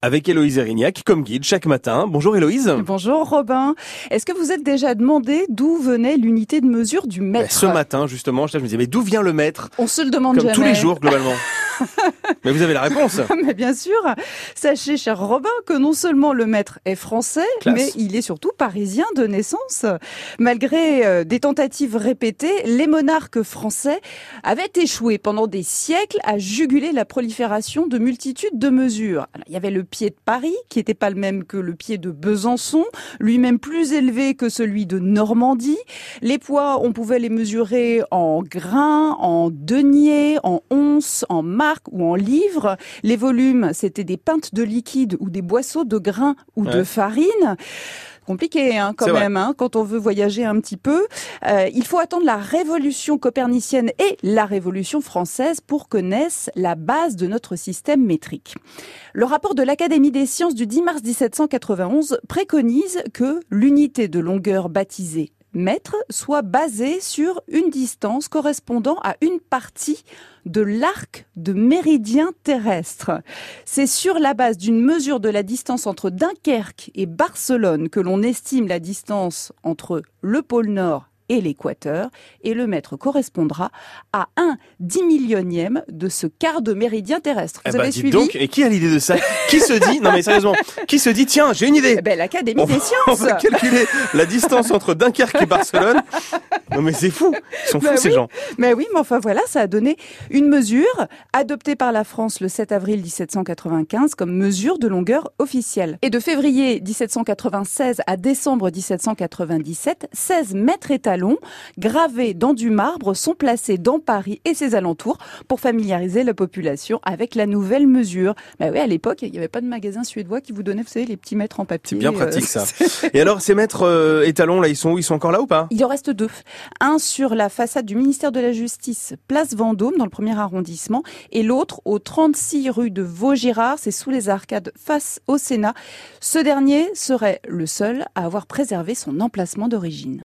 avec Héloïse Erignac comme guide chaque matin. Bonjour Héloïse. Bonjour Robin. Est-ce que vous êtes déjà demandé d'où venait l'unité de mesure du mètre Ce matin justement, je me disais mais d'où vient le mètre On se le demande Comme jamais. tous les jours globalement. mais vous avez la réponse. Mais bien sûr, sachez cher Robin que non seulement le maître est français, Classe. mais il est surtout parisien de naissance. Malgré euh, des tentatives répétées, les monarques français avaient échoué pendant des siècles à juguler la prolifération de multitudes de mesures. Alors, il y avait le pied de Paris, qui n'était pas le même que le pied de Besançon, lui-même plus élevé que celui de Normandie. Les poids, on pouvait les mesurer en grains, en deniers, en onces, en marques ou en livres. Les volumes, c'était des pintes de liquide ou des boisseaux de grains ou de farine. Compliqué hein, quand même, hein, quand on veut voyager un petit peu. Euh, il faut attendre la révolution copernicienne et la révolution française pour connaître la base de notre système métrique. Le rapport de l'Académie des sciences du 10 mars 1791 préconise que l'unité de longueur baptisée mètre soit basée sur une distance correspondant à une partie de l'arc de méridien terrestre. C'est sur la base d'une mesure de la distance entre Dunkerque et Barcelone que l'on estime la distance entre le pôle Nord et l'équateur, et le mètre correspondra à un dix millionième de ce quart de méridien terrestre. Vous Eh bah, avez dites suivi donc, et qui a l'idée de ça? Qui se dit? Non mais sérieusement, qui se dit tiens j'ai une idée? Eh ben, L'Académie des va, on sciences va calculer la distance entre Dunkerque et Barcelone. Non mais c'est fou, ils sont fous Bah ces oui. gens. Mais oui, mais enfin voilà, ça a donné une mesure adoptée par la France le 7 avril 1795 comme mesure de longueur officielle. Et de février 1796 à décembre 1797, 16 mètres étalons gravés dans du marbre sont placés dans Paris et ses alentours pour familiariser la population avec la nouvelle mesure. Bah oui, à l'époque, il n'y avait pas de magasin suédois qui vous donnait, vous savez, les petits mètres en papier. C'est bien euh, pratique ça. Et alors ces maîtres euh, étalons là, ils sont où? Ils sont encore là ou pas? Il en reste deux. Un sur la façade du ministère de la Justice, place Vendôme, dans le premier arrondissement, et l'autre au 36 rue de Vaugirard, c'est sous les arcades face au Sénat. Ce dernier serait le seul à avoir préservé son emplacement d'origine.